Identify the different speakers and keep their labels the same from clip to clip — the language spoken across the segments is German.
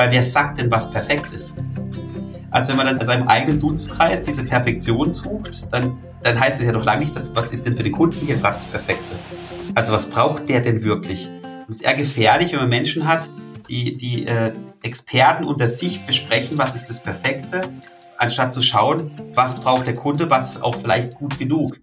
Speaker 1: Weil wer sagt denn, was perfekt ist? Also wenn man dann in seinem eigenen Dunstkreis diese Perfektion sucht, dann, dann heißt es ja doch lange nicht, dass, was ist denn für den Kunden hier gerade das Perfekte? Also was braucht der denn wirklich? Und es ist eher gefährlich, wenn man Menschen hat, die, die äh, Experten unter sich besprechen, was ist das Perfekte, anstatt zu schauen, was braucht der Kunde, was ist auch vielleicht gut genug.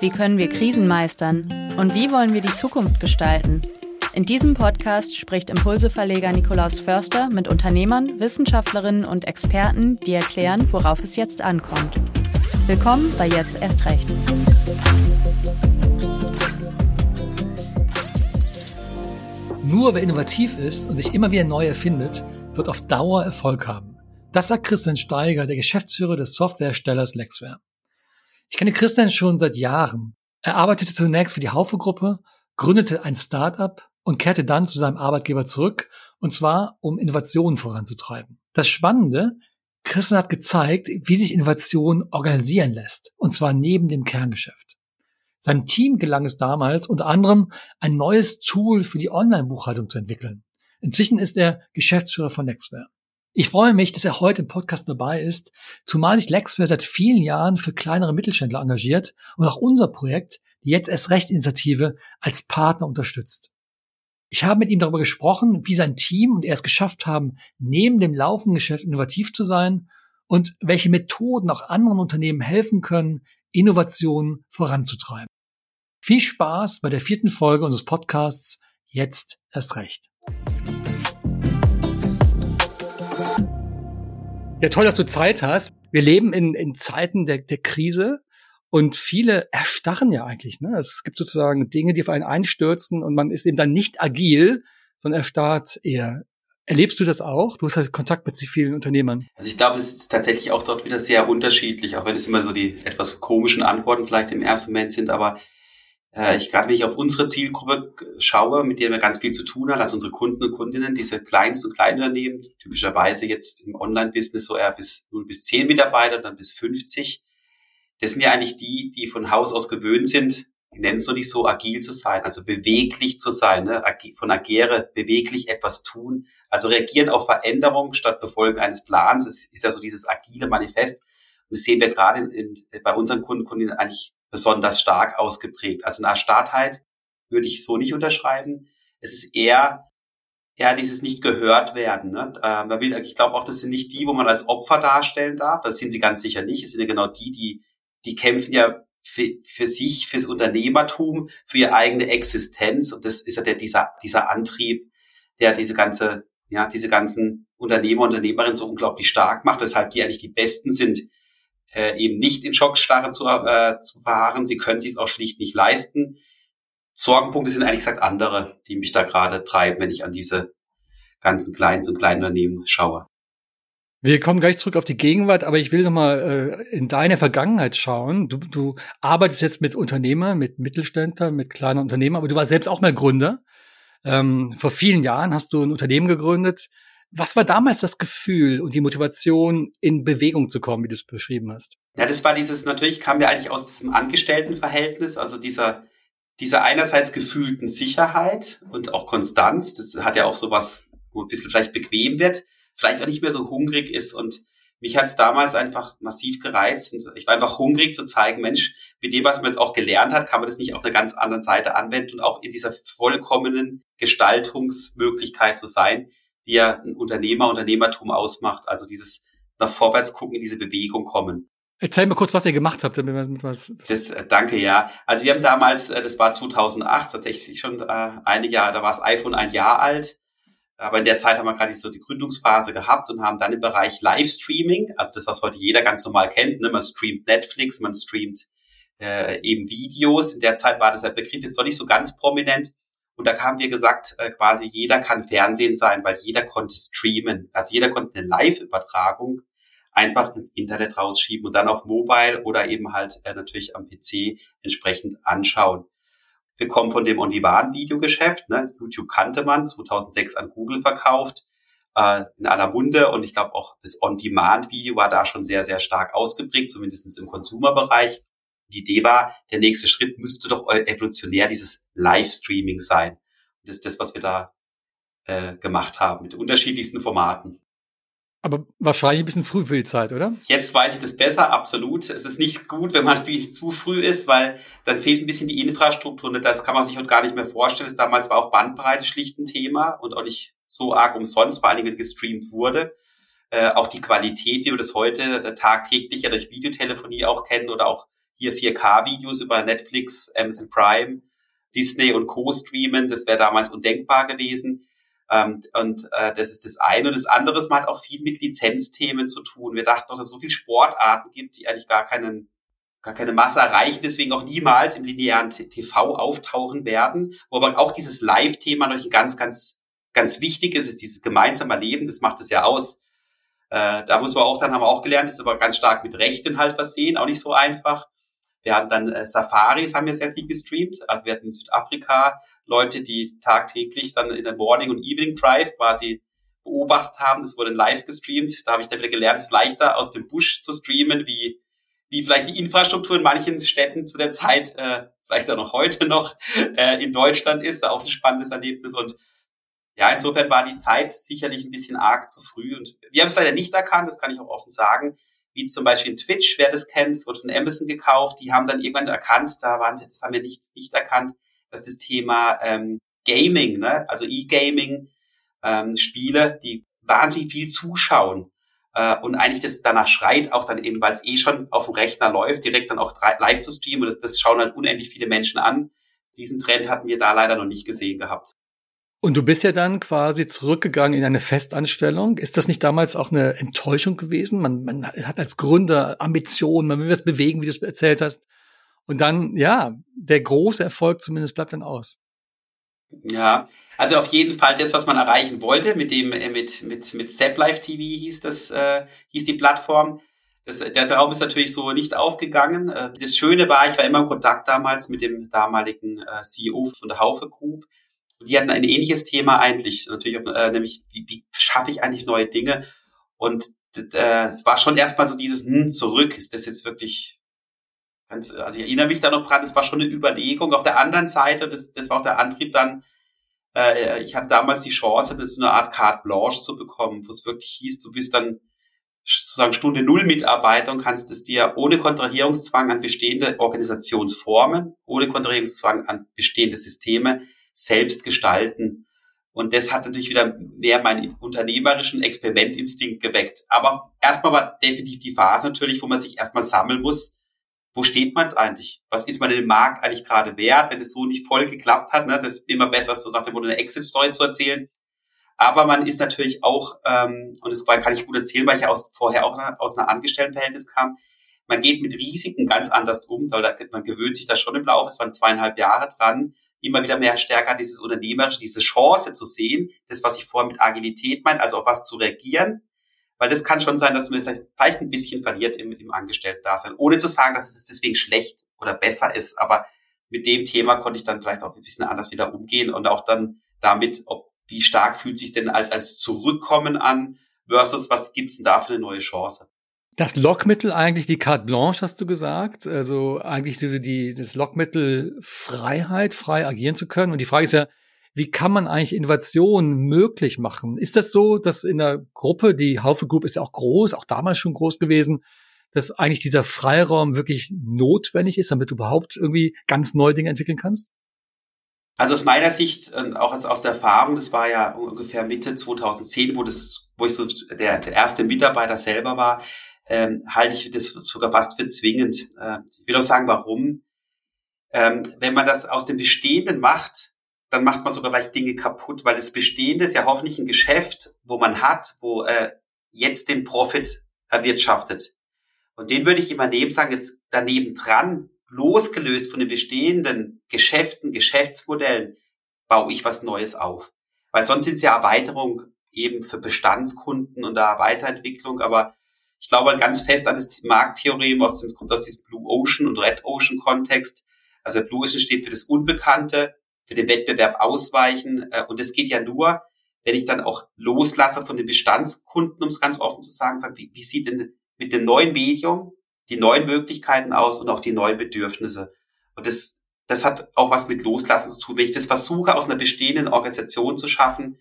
Speaker 2: Wie können wir Krisen meistern? Und wie wollen wir die Zukunft gestalten? In diesem Podcast spricht Impulseverleger Nikolaus Förster mit Unternehmern, Wissenschaftlerinnen und Experten, die erklären, worauf es jetzt ankommt. Willkommen bei Jetzt erst recht.
Speaker 3: Nur wer innovativ ist und sich immer wieder neu erfindet, wird auf Dauer Erfolg haben. Das sagt Christian Steiger, der Geschäftsführer des Softwarestellers Lexware. Ich kenne Christian schon seit Jahren. Er arbeitete zunächst für die Haufe-Gruppe, gründete ein Start-up und kehrte dann zu seinem Arbeitgeber zurück, und zwar um Innovationen voranzutreiben. Das Spannende, Christian hat gezeigt, wie sich Innovation organisieren lässt, und zwar neben dem Kerngeschäft. Seinem Team gelang es damals unter anderem, ein neues Tool für die Online-Buchhaltung zu entwickeln. Inzwischen ist er Geschäftsführer von Nextware. Ich freue mich, dass er heute im Podcast dabei ist, zumal sich Lexware seit vielen Jahren für kleinere Mittelständler engagiert und auch unser Projekt, die Jetzt erst Recht Initiative, als Partner unterstützt. Ich habe mit ihm darüber gesprochen, wie sein Team und er es geschafft haben, neben dem laufenden Geschäft innovativ zu sein und welche Methoden auch anderen Unternehmen helfen können, Innovationen voranzutreiben. Viel Spaß bei der vierten Folge unseres Podcasts Jetzt erst recht. Ja, toll, dass du Zeit hast. Wir leben in, in Zeiten der, der Krise und viele erstarren ja eigentlich. Ne? Also es gibt sozusagen Dinge, die auf einen einstürzen und man ist eben dann nicht agil, sondern erstarrt eher. Erlebst du das auch? Du hast halt Kontakt mit vielen Unternehmern.
Speaker 1: Also ich glaube, es ist tatsächlich auch dort wieder sehr unterschiedlich, auch wenn es immer so die etwas komischen Antworten vielleicht im ersten Moment sind, aber ich gerade wenn ich auf unsere Zielgruppe schaue, mit der wir ganz viel zu tun haben, also unsere Kunden und Kundinnen, diese kleinsten und Kleinunternehmen, typischerweise jetzt im Online-Business so eher bis 0 bis 10 Mitarbeiter, dann bis 50. Das sind ja eigentlich die, die von Haus aus gewöhnt sind, die nennen es noch nicht so, agil zu sein, also beweglich zu sein, ne? von agere, beweglich etwas tun, also reagieren auf Veränderungen statt Befolgen eines Plans. Es ist ja so dieses agile Manifest. Und das sehen wir gerade in, in, bei unseren Kunden, Kundinnen eigentlich besonders stark ausgeprägt. Also eine Erstarrtheit würde ich so nicht unterschreiben. Es ist eher eher dieses nicht gehört werden. Ne? Äh, will, ich glaube auch, das sind nicht die, wo man als Opfer darstellen darf. Das sind sie ganz sicher nicht. Es sind ja genau die, die die kämpfen ja für, für sich, fürs Unternehmertum, für ihre eigene Existenz. Und das ist ja der, dieser, dieser Antrieb, der diese ganze, ja, diese ganzen Unternehmer, Unternehmerinnen so unglaublich stark macht, weshalb die eigentlich die Besten sind, äh, eben nicht in Schockstarre zu, äh, zu verharren. Sie können sich es auch schlicht nicht leisten. Sorgenpunkte sind eigentlich gesagt andere, die mich da gerade treiben, wenn ich an diese ganzen kleinen und kleinen Unternehmen schaue.
Speaker 3: Wir kommen gleich zurück auf die Gegenwart, aber ich will noch mal äh, in deine Vergangenheit schauen. Du, du arbeitest jetzt mit Unternehmern, mit Mittelständlern, mit kleinen Unternehmen, aber du warst selbst auch mal Gründer. Ähm, vor vielen Jahren hast du ein Unternehmen gegründet. Was war damals das Gefühl und die Motivation, in Bewegung zu kommen, wie du es beschrieben hast?
Speaker 1: Ja, das war dieses, natürlich kamen wir eigentlich aus diesem Angestelltenverhältnis, also dieser, dieser einerseits gefühlten Sicherheit und auch Konstanz. Das hat ja auch sowas, wo ein bisschen vielleicht bequem wird, vielleicht auch nicht mehr so hungrig ist und mich hat es damals einfach massiv gereizt und ich war einfach hungrig zu zeigen, Mensch, mit dem, was man jetzt auch gelernt hat, kann man das nicht auf einer ganz anderen Seite anwenden und auch in dieser vollkommenen Gestaltungsmöglichkeit zu sein, die ja ein Unternehmer, Unternehmertum ausmacht. Also dieses nach vorwärts gucken, in diese Bewegung kommen.
Speaker 3: Erzähl mal kurz, was ihr gemacht habt. Damit wir
Speaker 1: was, das, äh, danke, ja. Also wir haben damals, äh, das war 2008, tatsächlich schon äh, einige Jahre, da war das iPhone ein Jahr alt. Aber in der Zeit haben wir gerade so die Gründungsphase gehabt und haben dann im Bereich Livestreaming, also das, was heute jeder ganz normal kennt, ne? man streamt Netflix, man streamt äh, eben Videos. In der Zeit war das ein Begriff, ist noch nicht so ganz prominent. Und da haben wir gesagt, äh, quasi jeder kann Fernsehen sein, weil jeder konnte streamen. Also jeder konnte eine Live-Übertragung einfach ins Internet rausschieben und dann auf Mobile oder eben halt äh, natürlich am PC entsprechend anschauen. Wir kommen von dem On-Demand-Videogeschäft. Ne? YouTube kannte man, 2006 an Google verkauft. äh, in aller Munde und ich glaube auch das On-Demand-Video war da schon sehr, sehr stark ausgeprägt, zumindest im Konsumerbereich. Die Idee war, der nächste Schritt müsste doch evolutionär dieses Livestreaming sein. das ist das, was wir da äh, gemacht haben, mit unterschiedlichsten Formaten.
Speaker 3: Aber wahrscheinlich ein bisschen früh für die Zeit, oder?
Speaker 1: Jetzt weiß ich das besser, absolut. Es ist nicht gut, wenn man viel zu früh ist, weil dann fehlt ein bisschen die Infrastruktur. Und das kann man sich heute gar nicht mehr vorstellen. Das damals war auch Bandbreite schlicht ein Thema und auch nicht so arg umsonst, vor allem wenn gestreamt wurde. Äh, auch die Qualität, wie wir das heute tagtäglich ja durch Videotelefonie auch kennen oder auch hier 4K-Videos über Netflix, Amazon Prime, Disney und Co. streamen, das wäre damals undenkbar gewesen. Ähm, und äh, das ist das eine. Und das andere man hat auch viel mit Lizenzthemen zu tun. Wir dachten doch, dass es so viele Sportarten gibt, die eigentlich gar keinen gar keine Masse erreichen, deswegen auch niemals im linearen TV auftauchen werden. Wo aber auch dieses Live-Thema natürlich ein ganz, ganz, ganz wichtig ist, ist dieses gemeinsame Leben, das macht es ja aus. Äh, da muss man auch, dann haben wir auch gelernt, das ist aber ganz stark mit Rechten halt versehen, auch nicht so einfach. Wir hatten dann äh, Safaris, haben wir sehr viel gestreamt. Also wir hatten in Südafrika Leute, die tagtäglich dann in der Morning- und Evening Drive quasi beobachtet haben. Das wurde live gestreamt. Da habe ich dann wieder gelernt, es ist leichter aus dem Busch zu streamen, wie, wie vielleicht die Infrastruktur in manchen Städten zu der Zeit, äh, vielleicht auch noch heute noch, äh, in Deutschland ist. Auch ein spannendes Erlebnis. Und ja, insofern war die Zeit sicherlich ein bisschen arg zu früh. Und wir haben es leider nicht erkannt, das kann ich auch offen sagen wie zum Beispiel Twitch, wer das kennt, es wurde von Amazon gekauft, die haben dann irgendwann erkannt, da waren, das haben wir nicht, nicht erkannt, dass das Thema ähm, Gaming, ne, also E-Gaming, ähm, Spiele, die wahnsinnig viel zuschauen äh, und eigentlich das danach schreit, auch dann eben, weil es eh schon auf dem Rechner läuft, direkt dann auch live zu streamen und das, das schauen halt unendlich viele Menschen an. Diesen Trend hatten wir da leider noch nicht gesehen gehabt.
Speaker 3: Und du bist ja dann quasi zurückgegangen in eine Festanstellung. Ist das nicht damals auch eine Enttäuschung gewesen? Man, man hat als Gründer Ambitionen, man will was bewegen, wie du es erzählt hast. Und dann, ja, der große Erfolg zumindest bleibt dann aus.
Speaker 1: Ja, also auf jeden Fall das, was man erreichen wollte mit dem, äh, mit, mit, mit Zap Live TV hieß das, äh, hieß die Plattform. Das, der Traum ist natürlich so nicht aufgegangen. Äh, das Schöne war, ich war immer in Kontakt damals mit dem damaligen äh, CEO von der Haufe Group die hatten ein ähnliches Thema eigentlich, natürlich, äh, nämlich wie, wie schaffe ich eigentlich neue Dinge? Und äh, es war schon erstmal so dieses hm, zurück, ist das jetzt wirklich ganz, also ich erinnere mich da noch dran, das war schon eine Überlegung. Auf der anderen Seite, das, das war auch der Antrieb dann, äh, ich hatte damals die Chance, das so eine Art Carte Blanche zu bekommen, wo es wirklich hieß, du bist dann sozusagen Stunde Null Mitarbeiter und kannst es dir ohne Kontrahierungszwang an bestehende Organisationsformen, ohne Kontrahierungszwang an bestehende Systeme selbst gestalten. Und das hat natürlich wieder mehr meinen unternehmerischen Experimentinstinkt geweckt. Aber erstmal war definitiv die Phase natürlich, wo man sich erstmal sammeln muss. Wo steht man jetzt eigentlich? Was ist man dem Markt eigentlich gerade wert, wenn es so nicht voll geklappt hat? Ne? Das ist immer besser, so nach dem Motto eine Exit-Story zu erzählen. Aber man ist natürlich auch, ähm, und das kann ich gut erzählen, weil ich ja aus, vorher auch aus einer Angestelltenverhältnis kam, man geht mit Risiken ganz anders um, weil da, man gewöhnt sich da schon im Laufe, es waren zweieinhalb Jahre dran, immer wieder mehr stärker dieses Unternehmerische, diese Chance zu sehen, das, was ich vorher mit Agilität meine, also auf was zu reagieren. Weil das kann schon sein, dass man das vielleicht ein bisschen verliert im, im Angestellten-Dasein, ohne zu sagen, dass es deswegen schlecht oder besser ist. Aber mit dem Thema konnte ich dann vielleicht auch ein bisschen anders wieder umgehen und auch dann damit, ob, wie stark fühlt sich denn als, als Zurückkommen an versus was gibt's denn da für eine neue Chance?
Speaker 3: Das Lockmittel eigentlich die Carte Blanche, hast du gesagt. Also eigentlich die, das Lockmittel Freiheit, frei agieren zu können. Und die Frage ist ja, wie kann man eigentlich Innovation möglich machen? Ist das so, dass in der Gruppe, die Haufe Group ist ja auch groß, auch damals schon groß gewesen, dass eigentlich dieser Freiraum wirklich notwendig ist, damit du überhaupt irgendwie ganz neue Dinge entwickeln kannst?
Speaker 1: Also aus meiner Sicht, äh, auch aus der Erfahrung, das war ja ungefähr Mitte 2010, wo das, wo ich so der, der erste Mitarbeiter selber war, ähm, halte ich das sogar fast für zwingend. Äh, ich will auch sagen, warum. Ähm, wenn man das aus dem Bestehenden macht, dann macht man sogar vielleicht Dinge kaputt, weil das Bestehende ist ja hoffentlich ein Geschäft, wo man hat, wo äh, jetzt den Profit erwirtschaftet. Und den würde ich immer nehmen, sagen, jetzt daneben dran, losgelöst von den bestehenden Geschäften, Geschäftsmodellen, baue ich was Neues auf. Weil sonst sind es ja Erweiterung eben für Bestandskunden und da Weiterentwicklung, aber ich glaube halt ganz fest an das Markttheorem aus dem, kommt aus diesem Blue Ocean und Red Ocean Kontext. Also Blue Ocean steht für das Unbekannte, für den Wettbewerb ausweichen. Äh, und das geht ja nur, wenn ich dann auch loslasse von den Bestandskunden, um es ganz offen zu sagen, sage, wie, wie sieht denn mit dem neuen Medium die neuen Möglichkeiten aus und auch die neuen Bedürfnisse. Und das, das hat auch was mit Loslassen zu tun. Wenn ich das versuche, aus einer bestehenden Organisation zu schaffen,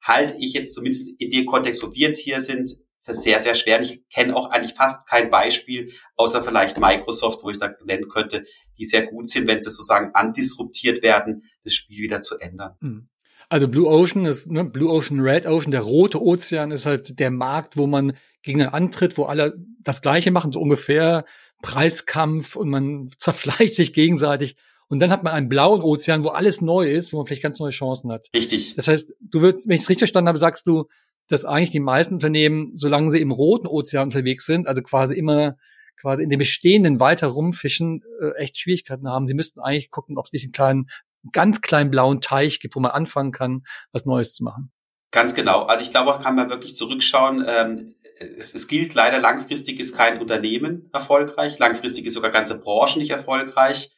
Speaker 1: halte ich jetzt zumindest in dem Kontext, wo wir jetzt hier sind, für sehr, sehr schwer. Und ich kenne auch eigentlich fast kein Beispiel, außer vielleicht Microsoft, wo ich da nennen könnte, die sehr gut sind, wenn sie sozusagen andisruptiert werden, das Spiel wieder zu ändern.
Speaker 3: Hm. Also Blue Ocean ist, ne, Blue Ocean, Red Ocean, der rote Ozean ist halt der Markt, wo man gegen einen antritt, wo alle das Gleiche machen, so ungefähr Preiskampf und man zerfleischt sich gegenseitig. Und dann hat man einen blauen Ozean, wo alles neu ist, wo man vielleicht ganz neue Chancen hat.
Speaker 1: Richtig.
Speaker 3: Das heißt, du würdest, wenn ich es richtig verstanden habe, sagst du, dass eigentlich die meisten Unternehmen, solange sie im roten Ozean unterwegs sind, also quasi immer quasi in dem bestehenden weiter rumfischen, äh, echt Schwierigkeiten haben. Sie müssten eigentlich gucken, ob es nicht einen kleinen, ganz kleinen blauen Teich gibt, wo man anfangen kann, was Neues zu machen.
Speaker 1: Ganz genau. Also ich glaube, kann man wirklich zurückschauen. Ähm, es, es gilt leider, langfristig ist kein Unternehmen erfolgreich, langfristig ist sogar ganze Branchen nicht erfolgreich.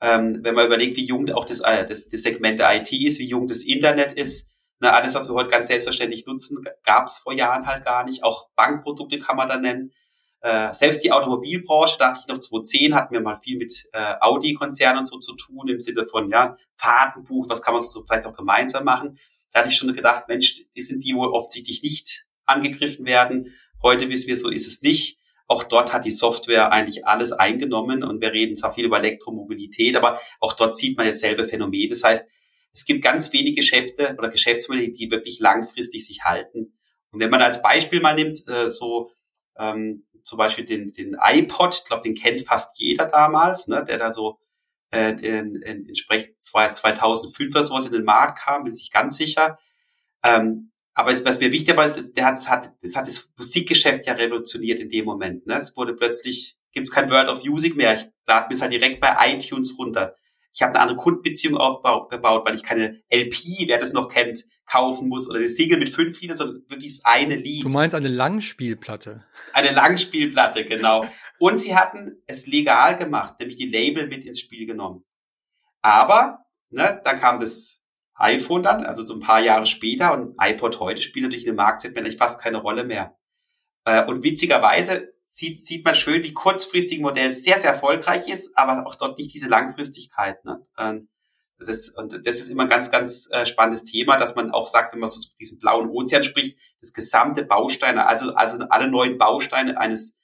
Speaker 1: Ähm, wenn man überlegt, wie jung auch das, äh, das, das Segment der IT ist, wie jung das Internet ist, na, alles, was wir heute ganz selbstverständlich nutzen, gab es vor Jahren halt gar nicht. Auch Bankprodukte kann man da nennen. Äh, selbst die Automobilbranche, da hatte ich noch 2010, hatten wir mal viel mit äh, Audi-Konzernen so zu tun, im Sinne von, ja, Fahrtenbuch, was kann man so vielleicht auch gemeinsam machen. Da hatte ich schon gedacht, Mensch, die sind die wohl offensichtlich nicht angegriffen werden. Heute wissen wir, so ist es nicht. Auch dort hat die Software eigentlich alles eingenommen und wir reden zwar viel über Elektromobilität, aber auch dort sieht man dasselbe Phänomen. Das heißt, es gibt ganz wenige Geschäfte oder Geschäftsmodelle, die wirklich langfristig sich halten. Und wenn man als Beispiel mal nimmt, äh, so ähm, zum Beispiel den, den iPod, ich glaube, den kennt fast jeder damals, ne, der da so äh, in, in, entsprechend 2005 oder sowas in den Markt kam, bin ich ganz sicher. Ähm, aber es, was mir wichtig war, ist, der hat, hat, das hat das Musikgeschäft ja revolutioniert in dem Moment. Ne? Es wurde plötzlich, gibt es kein Word of Music mehr. Ich lade mir es halt direkt bei iTunes runter. Ich habe eine andere Kundenbeziehung aufgebaut, weil ich keine LP, wer das noch kennt, kaufen muss oder eine Single mit fünf Liedern, sondern wirklich das eine Lied.
Speaker 3: Du meinst eine Langspielplatte?
Speaker 1: Eine Langspielplatte, genau. Und sie hatten es legal gemacht, nämlich die Label mit ins Spiel genommen. Aber, ne, dann kam das iPhone dann, also so ein paar Jahre später und iPod heute spielt natürlich in dem Marktsegment eigentlich fast keine Rolle mehr. Äh, und witzigerweise sieht, sieht man schön, wie kurzfristig ein Modell sehr, sehr erfolgreich ist, aber auch dort nicht diese Langfristigkeit. Ne? Ähm, das, und das ist immer ein ganz, ganz äh, spannendes Thema, dass man auch sagt, wenn man so zu diesem blauen Ozean spricht, das gesamte Bausteine, also, also alle neuen Bausteine eines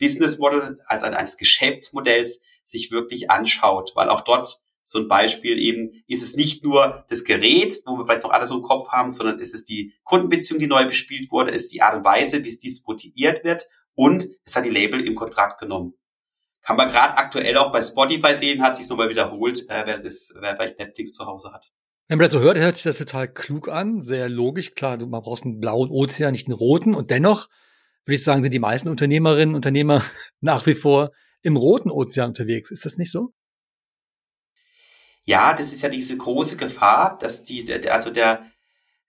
Speaker 1: Business Models, also eines Geschäftsmodells sich wirklich anschaut, weil auch dort so ein Beispiel eben, ist es nicht nur das Gerät, wo wir vielleicht noch alles im Kopf haben, sondern ist es die Kundenbeziehung, die neu bespielt wurde, ist die Art und Weise, wie es disputiert wird und es hat die Label im Kontrakt genommen. Kann man gerade aktuell auch bei Spotify sehen, hat sich nochmal wiederholt, äh, wer, das, wer vielleicht Netflix zu Hause hat.
Speaker 3: Wenn man das so hört, hört sich das total klug an, sehr logisch. Klar, du man brauchst einen blauen Ozean, nicht einen roten. Und dennoch würde ich sagen, sind die meisten Unternehmerinnen und Unternehmer nach wie vor im roten Ozean unterwegs. Ist das nicht so?
Speaker 1: ja, das ist ja diese große Gefahr, dass die, also der,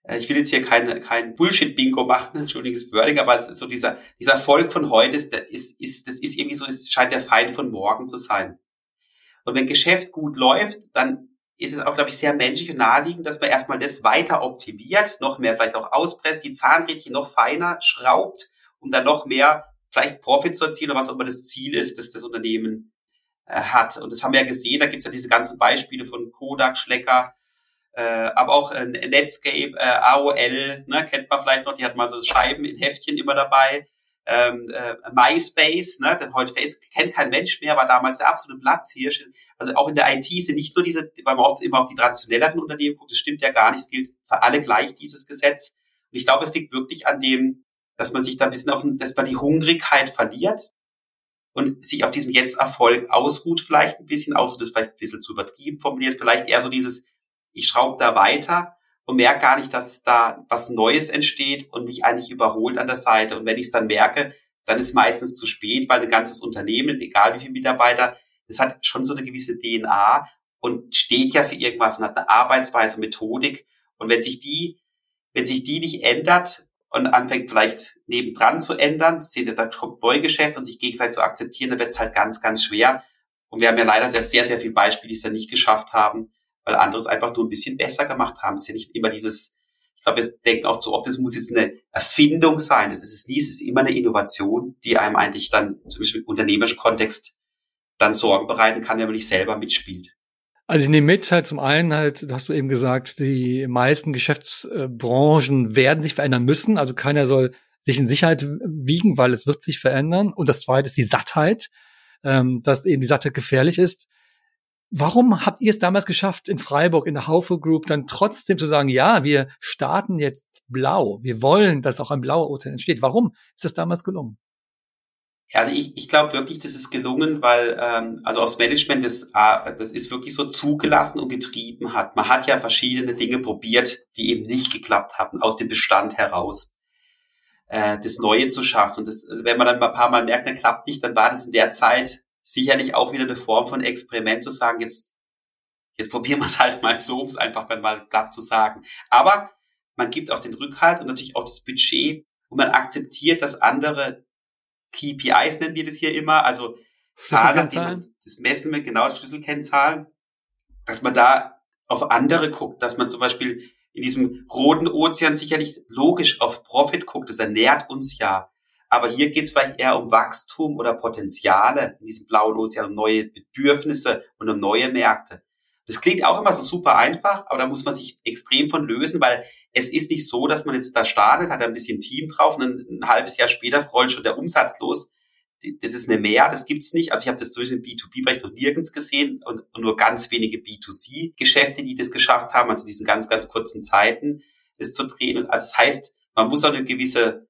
Speaker 1: ich will jetzt hier kein, kein Bullshit-Bingo machen, entschuldiges Wording, aber es ist so dieser, dieser Erfolg von heute ist, ist, ist, das ist irgendwie so, es scheint der Feind von morgen zu sein. Und wenn Geschäft gut läuft, dann ist es auch, glaube ich, sehr menschlich und naheliegend, dass man erstmal das weiter optimiert, noch mehr vielleicht auch auspresst, die Zahnrädchen noch feiner schraubt, um dann noch mehr vielleicht Profit zu erzielen oder was auch immer das Ziel ist, dass das Unternehmen äh, hat. Und das haben wir ja gesehen, da gibt's ja diese ganzen Beispiele von Kodak, Schlecker, äh, aber auch äh, Netscape, äh, AOL, ne, kennt man vielleicht noch, die hat mal so Scheiben in Heftchen immer dabei. Ähm, äh, MySpace, ne, denn heute Facebook kennt kein Mensch mehr, war damals der absolute Platzhirsch. Also auch in der IT sind nicht nur diese, weil man oft immer auf die traditionelleren Unternehmen guckt, das stimmt ja gar nicht, es gilt für alle gleich dieses Gesetz. Und ich glaube, es liegt wirklich an dem, dass man sich da ein bisschen auf, dass man die Hungrigkeit verliert, und sich auf diesem Jetzt-Erfolg ausruht vielleicht ein bisschen, ausruht ist vielleicht ein bisschen zu übertrieben formuliert, vielleicht eher so dieses, ich schraube da weiter und merke gar nicht, dass da was Neues entsteht und mich eigentlich überholt an der Seite. Und wenn ich es dann merke, dann ist meistens zu spät, weil ein ganzes Unternehmen, egal wie viele Mitarbeiter, das hat schon so eine gewisse DNA und steht ja für irgendwas und hat eine Arbeitsweise, Methodik. Und wenn sich die, wenn sich die nicht ändert, und anfängt vielleicht nebendran zu ändern, seht ihr, da kommt Neugeschäft und sich gegenseitig zu akzeptieren, dann wird es halt ganz, ganz schwer. Und wir haben ja leider sehr, sehr, sehr viele Beispiele, die es dann nicht geschafft haben, weil andere es einfach nur ein bisschen besser gemacht haben. Es ist ja nicht immer dieses, Ich glaube, wir denken auch zu oft, das muss jetzt eine Erfindung sein. Das ist es nie, es ist immer eine Innovation, die einem eigentlich dann, zum Beispiel im unternehmerischen Kontext, dann Sorgen bereiten kann, wenn man nicht selber mitspielt.
Speaker 3: Also ich nehme mit, halt zum einen halt, hast du eben gesagt, die meisten Geschäftsbranchen werden sich verändern müssen. Also keiner soll sich in Sicherheit wiegen, weil es wird sich verändern. Und das zweite ist die Sattheit, ähm, dass eben die Sattheit gefährlich ist. Warum habt ihr es damals geschafft, in Freiburg, in der Haufe Group, dann trotzdem zu sagen, ja, wir starten jetzt blau. Wir wollen, dass auch ein blauer Ozean entsteht. Warum ist das damals gelungen?
Speaker 1: Also ich, ich glaube wirklich, das ist gelungen, weil ähm, also aus Management das, äh, das ist wirklich so zugelassen und getrieben hat. Man hat ja verschiedene Dinge probiert, die eben nicht geklappt haben, aus dem Bestand heraus äh, das Neue zu schaffen. Und das, also wenn man dann mal ein paar Mal merkt, dann klappt nicht, dann war das in der Zeit sicherlich auch wieder eine Form von Experiment zu sagen, jetzt, jetzt probieren wir es halt mal so, um es einfach mal platt zu sagen. Aber man gibt auch den Rückhalt und natürlich auch das Budget und man akzeptiert, dass andere KPIs nennen wir das hier immer, also Zahlen, das messen wir genau, Schlüsselkennzahlen, dass man da auf andere guckt, dass man zum Beispiel in diesem roten Ozean sicherlich logisch auf Profit guckt, das ernährt uns ja. Aber hier geht es vielleicht eher um Wachstum oder Potenziale in diesem blauen Ozean, um neue Bedürfnisse und um neue Märkte. Das klingt auch immer so super einfach, aber da muss man sich extrem von lösen, weil es ist nicht so, dass man jetzt da startet, hat ein bisschen Team drauf und ein, ein halbes Jahr später rollt schon der Umsatz los. Das ist eine Mehr, das gibt's nicht. Also ich habe das zwischen im B2B-Bereich noch nirgends gesehen und, und nur ganz wenige B2C-Geschäfte, die das geschafft haben, also diesen ganz, ganz kurzen Zeiten, das zu drehen. Also das heißt, man muss auch eine gewisse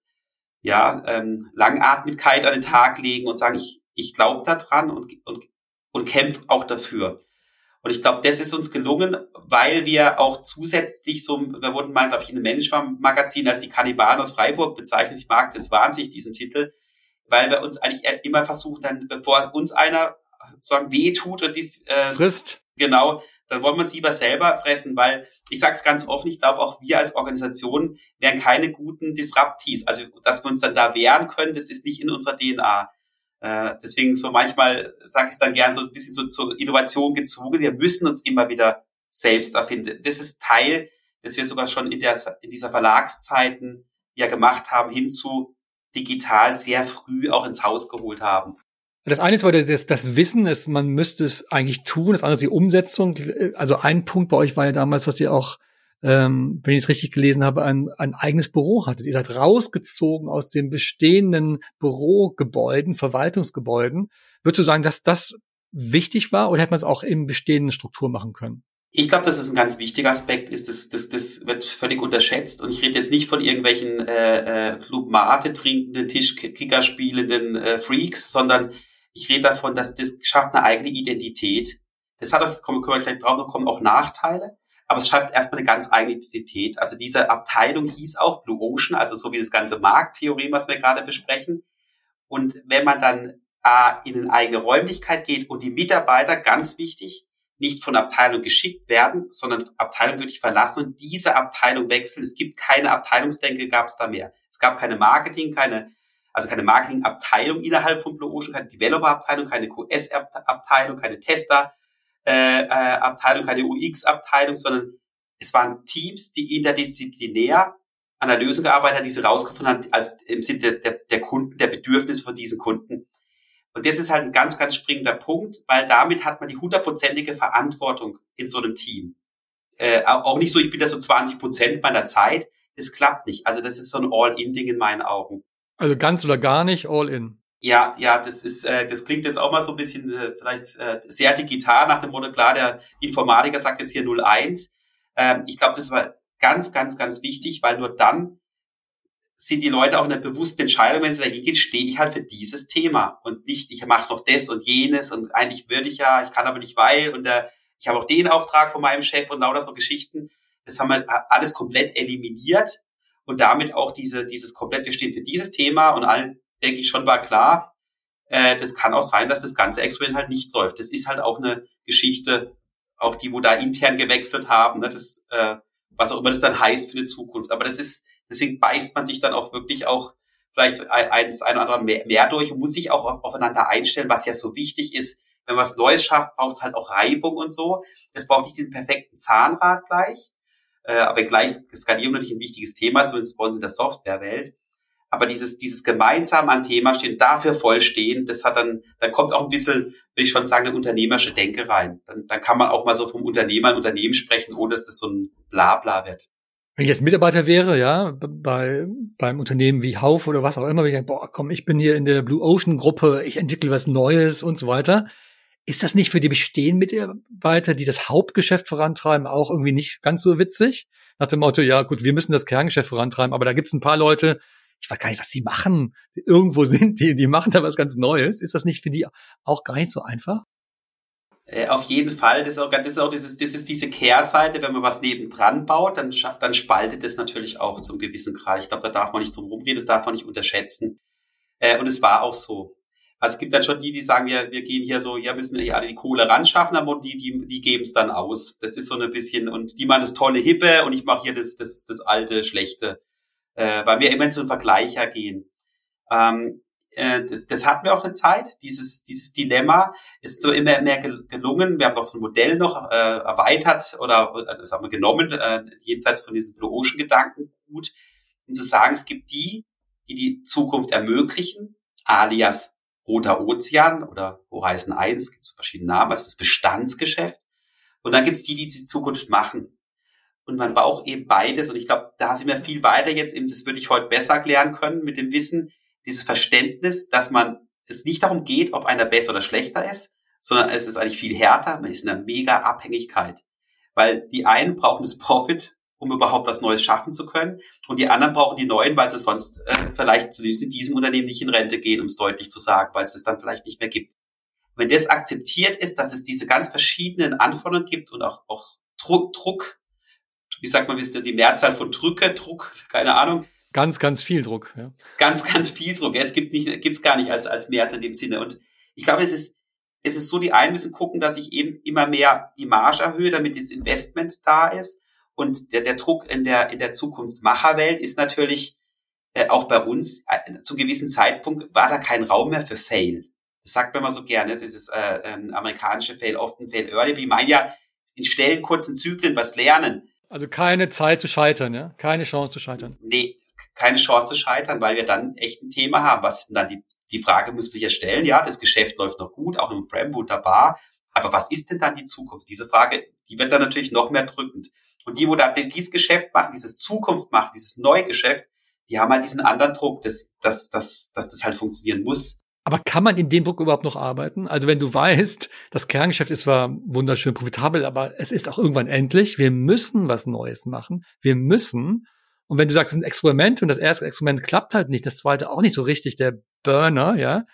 Speaker 1: ja, ähm, Langatmigkeit an den Tag legen und sagen, ich, ich glaube daran und, und, und kämpfe auch dafür. Und ich glaube, das ist uns gelungen, weil wir auch zusätzlich so, wir wurden mal, glaube ich, in einem Management-Magazin als die Kannibalen aus Freiburg bezeichnet. Ich mag das wahnsinnig, diesen Titel, weil wir uns eigentlich immer versuchen, dann, bevor uns einer sozusagen weh tut und dies
Speaker 3: äh, frisst,
Speaker 1: genau, dann wollen wir es lieber selber fressen, weil ich sage es ganz offen, ich glaube auch wir als Organisation wären keine guten Disruptees. Also dass wir uns dann da wehren können, das ist nicht in unserer DNA. Äh, deswegen so manchmal sage ich es dann gern so ein bisschen so zur Innovation gezwungen. Wir müssen uns immer wieder selbst erfinden. Das ist Teil, das wir sogar schon in, der, in dieser Verlagszeiten ja gemacht haben, hinzu digital sehr früh auch ins Haus geholt haben.
Speaker 3: Das eine ist aber das, das Wissen, ist, man müsste es eigentlich tun. Das andere ist die Umsetzung. Also ein Punkt bei euch war ja damals, dass ihr auch ähm, wenn ich es richtig gelesen habe, ein, ein eigenes Büro hattet. Ihr seid rausgezogen aus den bestehenden Bürogebäuden, Verwaltungsgebäuden. Würdest du sagen, dass das wichtig war oder hätte man es auch in bestehenden Strukturen machen können?
Speaker 1: Ich glaube, dass es ein ganz wichtiger Aspekt ist. Das, das, das wird völlig unterschätzt. Und ich rede jetzt nicht von irgendwelchen äh, äh, Club Mate trinkenden, Tischkicker spielenden äh, Freaks, sondern ich rede davon, dass das schafft eine eigene Identität. Das hat auch, kommen, können wir gleich drauf noch kommen, auch Nachteile aber es schreibt erstmal eine ganz eigene Identität. Also diese Abteilung hieß auch Blue Ocean, also so wie das ganze Markttheorem, was wir gerade besprechen. Und wenn man dann äh, in eine eigene Räumlichkeit geht und die Mitarbeiter, ganz wichtig, nicht von Abteilung geschickt werden, sondern Abteilung wirklich verlassen und diese Abteilung wechseln. Es gibt keine Abteilungsdenke, gab es da mehr. Es gab keine Marketing, keine, also keine Marketingabteilung innerhalb von Blue Ocean, keine Developer-Abteilung, keine QS-Abteilung, keine Tester, äh, äh, keine UX-Abteilung, sondern es waren Teams, die interdisziplinär an der Lösung gearbeitet haben, die sie rausgefunden haben, als im Sinne der, der, der Kunden, der Bedürfnisse von diesen Kunden. Und das ist halt ein ganz, ganz springender Punkt, weil damit hat man die hundertprozentige Verantwortung in so einem Team. Äh, auch nicht so, ich bin da so 20 Prozent meiner Zeit. Das klappt nicht. Also das ist so ein All-in-Ding in meinen Augen.
Speaker 3: Also ganz oder gar nicht All-in.
Speaker 1: Ja, ja, das ist, äh, das klingt jetzt auch mal so ein bisschen äh, vielleicht äh, sehr digital nach dem Motto, klar, der Informatiker sagt jetzt hier 01. Ähm, ich glaube, das war ganz, ganz, ganz wichtig, weil nur dann sind die Leute auch in der bewussten Entscheidung, wenn sie da hingehen, stehe ich halt für dieses Thema und nicht, ich mache noch das und jenes und eigentlich würde ich ja, ich kann aber nicht weil und äh, ich habe auch den Auftrag von meinem Chef und lauter so Geschichten. Das haben wir alles komplett eliminiert und damit auch diese, dieses komplett, wir stehen für dieses Thema und allen denke ich schon, war klar, äh, das kann auch sein, dass das ganze Experiment halt nicht läuft. Das ist halt auch eine Geschichte, auch die, wo da intern gewechselt haben, ne, das, äh, was auch immer das dann heißt für die Zukunft. Aber das ist, deswegen beißt man sich dann auch wirklich auch vielleicht eins ein oder andere mehr, mehr durch und muss sich auch aufeinander einstellen, was ja so wichtig ist. Wenn man was Neues schafft, braucht es halt auch Reibung und so. Es braucht nicht diesen perfekten Zahnrad gleich, äh, aber gleich Skalierung natürlich ein wichtiges Thema, zumindest bei uns in der Softwarewelt. Aber dieses, dieses gemeinsam an Thema stehen, dafür voll stehen, das hat dann, dann kommt auch ein bisschen, will ich schon sagen, eine unternehmerische Denke rein. Dann, dann kann man auch mal so vom Unternehmer, Unternehmen sprechen, ohne dass das so ein Blabla wird.
Speaker 3: Wenn ich jetzt Mitarbeiter wäre, ja, bei, beim Unternehmen wie Hauf oder was auch immer, ich denke, boah, komm, ich bin hier in der Blue Ocean Gruppe, ich entwickle was Neues und so weiter. Ist das nicht für die bestehenden Mitarbeiter, die das Hauptgeschäft vorantreiben, auch irgendwie nicht ganz so witzig? Nach dem Motto, ja gut, wir müssen das Kerngeschäft vorantreiben, aber da gibt es ein paar Leute, ich weiß gar nicht, was die machen. Irgendwo sind die, die machen da was ganz Neues. Ist das nicht für die auch gar nicht so einfach?
Speaker 1: Äh, auf jeden Fall, das ist auch, das ist auch dieses, das ist diese Kehrseite, wenn man was nebendran baut, dann, dann spaltet es natürlich auch zum gewissen Grad. Ich glaube, da darf man nicht drum rumreden, das darf man nicht unterschätzen. Äh, und es war auch so. Also es gibt dann schon die, die sagen, wir, wir gehen hier so, ja, müssen ja alle die Kohle ran schaffen, aber die, die, die geben es dann aus. Das ist so ein bisschen, und die machen das tolle Hippe und ich mache hier das, das, das alte, schlechte, äh, weil wir immer in so einen Vergleicher gehen. Ähm, äh, das, das hatten wir auch eine Zeit, dieses, dieses Dilemma ist so immer mehr gelungen. Wir haben auch so ein Modell noch äh, erweitert oder äh, das haben wir genommen, äh, jenseits von diesem Blue Ocean Gedanken gut, um zu sagen, es gibt die, die die Zukunft ermöglichen, alias Roter Ozean oder Horizon 1, gibt es verschiedene Namen, ist das Bestandsgeschäft. Und dann gibt es die, die die Zukunft machen. Und man braucht eben beides. Und ich glaube, da sind wir viel weiter jetzt. Eben, das würde ich heute besser klären können mit dem Wissen, dieses Verständnis, dass man es nicht darum geht, ob einer besser oder schlechter ist, sondern es ist eigentlich viel härter. Man ist in einer mega Abhängigkeit. Weil die einen brauchen das Profit, um überhaupt was Neues schaffen zu können. Und die anderen brauchen die neuen, weil sie sonst äh, vielleicht zu diesem, Unternehmen nicht in Rente gehen, um es deutlich zu sagen, weil es es dann vielleicht nicht mehr gibt. Wenn das akzeptiert ist, dass es diese ganz verschiedenen Anforderungen gibt und auch, auch Druck, Druck, wie sagt man, wisst ihr, die Mehrzahl von Drücke, Druck, keine Ahnung,
Speaker 3: Ganz, ganz viel Druck, ja.
Speaker 1: Ganz, ganz viel Druck. Ja, es gibt nicht, gibt's gar nicht als, als März in dem Sinne. Und ich glaube, es ist, es ist so, die einen müssen gucken, dass ich eben immer mehr die Marge erhöhe, damit das Investment da ist. Und der, der Druck in der, in der Zukunftsmacherwelt ist natürlich äh, auch bei uns, äh, zum gewissen Zeitpunkt war da kein Raum mehr für Fail. Das sagt man immer so gerne, das ist äh, äh, amerikanische Fail, oft ein Fail early. Wie meinen ja, in Stellen, kurzen Zyklen was lernen.
Speaker 3: Also keine Zeit zu scheitern, ja? Keine Chance zu scheitern.
Speaker 1: Nee, keine Chance zu scheitern, weil wir dann echt ein Thema haben. Was ist denn dann die, die Frage, muss man ja stellen, ja, das Geschäft läuft noch gut, auch im Prem wunderbar, aber was ist denn dann die Zukunft? Diese Frage, die wird dann natürlich noch mehr drückend. Und die, wo da dieses Geschäft machen, dieses Zukunft machen, dieses Neugeschäft, die haben halt diesen anderen Druck, dass, dass, dass, dass das halt funktionieren muss.
Speaker 3: Aber kann man in dem Druck überhaupt noch arbeiten? Also wenn du weißt, das Kerngeschäft ist zwar wunderschön profitabel, aber es ist auch irgendwann endlich. Wir müssen was Neues machen. Wir müssen. Und wenn du sagst, es ist ein Experiment und das erste Experiment klappt halt nicht, das zweite auch nicht so richtig, der Burner, ja,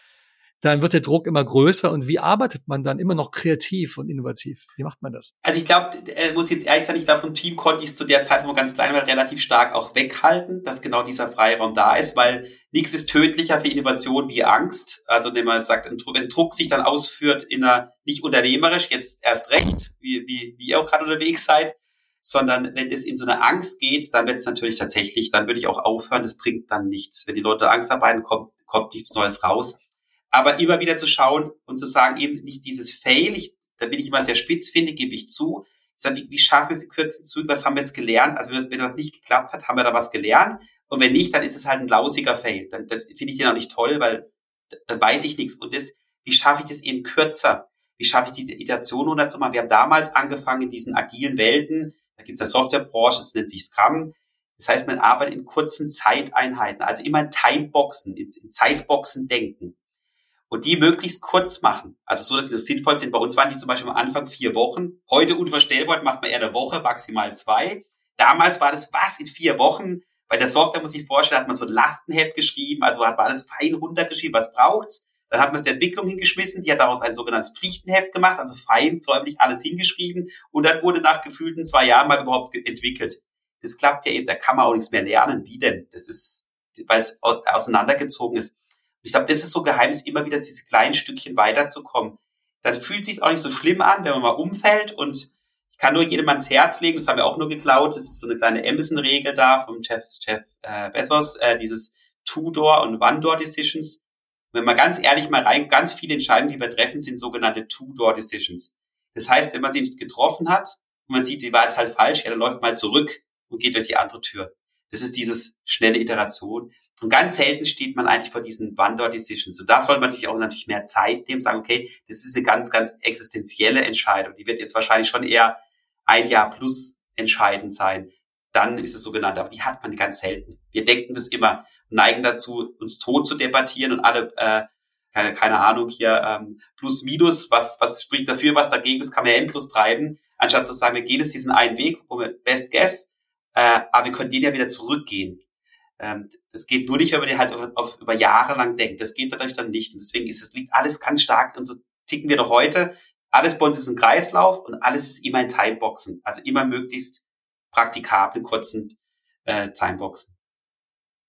Speaker 3: dann wird der Druck immer größer. Und wie arbeitet man dann immer noch kreativ und innovativ? Wie macht man das?
Speaker 1: Also ich glaube, äh, muss jetzt ehrlich sein, ich glaube, vom Team konnte ich es zu der Zeit, wo ganz klein war, relativ stark auch weghalten, dass genau dieser Freiraum da ist, weil nichts ist tödlicher für Innovation wie Angst. Also wenn man sagt, wenn Druck sich dann ausführt in einer nicht unternehmerisch, jetzt erst recht, wie, wie, wie ihr auch gerade unterwegs seid, sondern wenn es in so eine Angst geht, dann wird es natürlich tatsächlich, dann würde ich auch aufhören, das bringt dann nichts. Wenn die Leute Angst arbeiten, kommt, kommt nichts Neues raus. Aber immer wieder zu schauen und zu sagen, eben nicht dieses Fail, ich, da bin ich immer sehr spitzfindig, gebe ich zu. Ich sage, wie, wie schaffe ich es kurzen Zügen, was haben wir jetzt gelernt? Also wenn das, wenn das nicht geklappt hat, haben wir da was gelernt. Und wenn nicht, dann ist es halt ein lausiger Fail. Dann, dann finde ich den auch nicht toll, weil dann weiß ich nichts. Und das, wie schaffe ich das eben kürzer? Wie schaffe ich diese Iteration runterzumachen? Wir haben damals angefangen in diesen agilen Welten, da gibt es eine Softwarebranche, das nennt sich Scrum. Das heißt, man arbeitet in kurzen Zeiteinheiten, also immer in Timeboxen, in, in Zeitboxen denken. Und die möglichst kurz machen. Also so, dass sie so sinnvoll sind. Bei uns waren die zum Beispiel am Anfang vier Wochen. Heute unvorstellbar, macht man eher eine Woche, maximal zwei. Damals war das was in vier Wochen. Bei der Software muss ich vorstellen, hat man so ein Lastenheft geschrieben, also war das fein runtergeschrieben, was braucht's. Dann hat man es der Entwicklung hingeschmissen, die hat daraus ein sogenanntes Pflichtenheft gemacht, also fein säumlich alles hingeschrieben und dann wurde nach gefühlten zwei Jahren mal überhaupt entwickelt. Das klappt ja eben, da kann man auch nichts mehr lernen. Wie denn? Das ist, weil es auseinandergezogen ist. ich glaube, das ist so Geheimnis, immer wieder diese kleinen Stückchen weiterzukommen. Dann fühlt es sich auch nicht so schlimm an, wenn man mal umfällt und ich kann nur jedem ans Herz legen, das haben wir auch nur geklaut, das ist so eine kleine Amazon-Regel da vom Jeff, Jeff äh, Bezos, äh, dieses Two-Door und One-Door-Decisions wenn man ganz ehrlich mal rein, ganz viele Entscheidungen, die wir treffen, sind sogenannte Two-Door-Decisions. Das heißt, wenn man sie getroffen hat und man sieht, die war jetzt halt falsch, ja, dann läuft mal zurück. und geht durch die andere Tür. Das ist dieses schnelle Iteration. Und ganz selten steht man eigentlich vor diesen One-Door-Decisions. Und da soll man sich auch natürlich mehr Zeit nehmen, sagen, okay, das ist eine ganz, ganz existenzielle Entscheidung. Die wird jetzt wahrscheinlich schon eher ein Jahr plus entscheidend sein. Dann ist es sogenannte, aber die hat man ganz selten. Wir denken das immer, neigen dazu, uns tot zu debattieren und alle, äh, keine, keine Ahnung, hier ähm, plus, minus, was, was spricht dafür, was dagegen, das kann man ja endlos treiben, anstatt zu sagen, wir gehen jetzt diesen einen Weg, wo best guess, äh, aber wir können den ja wieder zurückgehen. Ähm, das geht nur nicht, wenn man den halt auf, auf, über Jahre lang denkt. Das geht natürlich dann nicht. Und deswegen ist es, liegt alles ganz stark, und so ticken wir doch heute. Alles bei uns ist ein Kreislauf und alles ist immer in Timeboxen. Also immer möglichst praktikablen, kurzen äh, Timeboxen.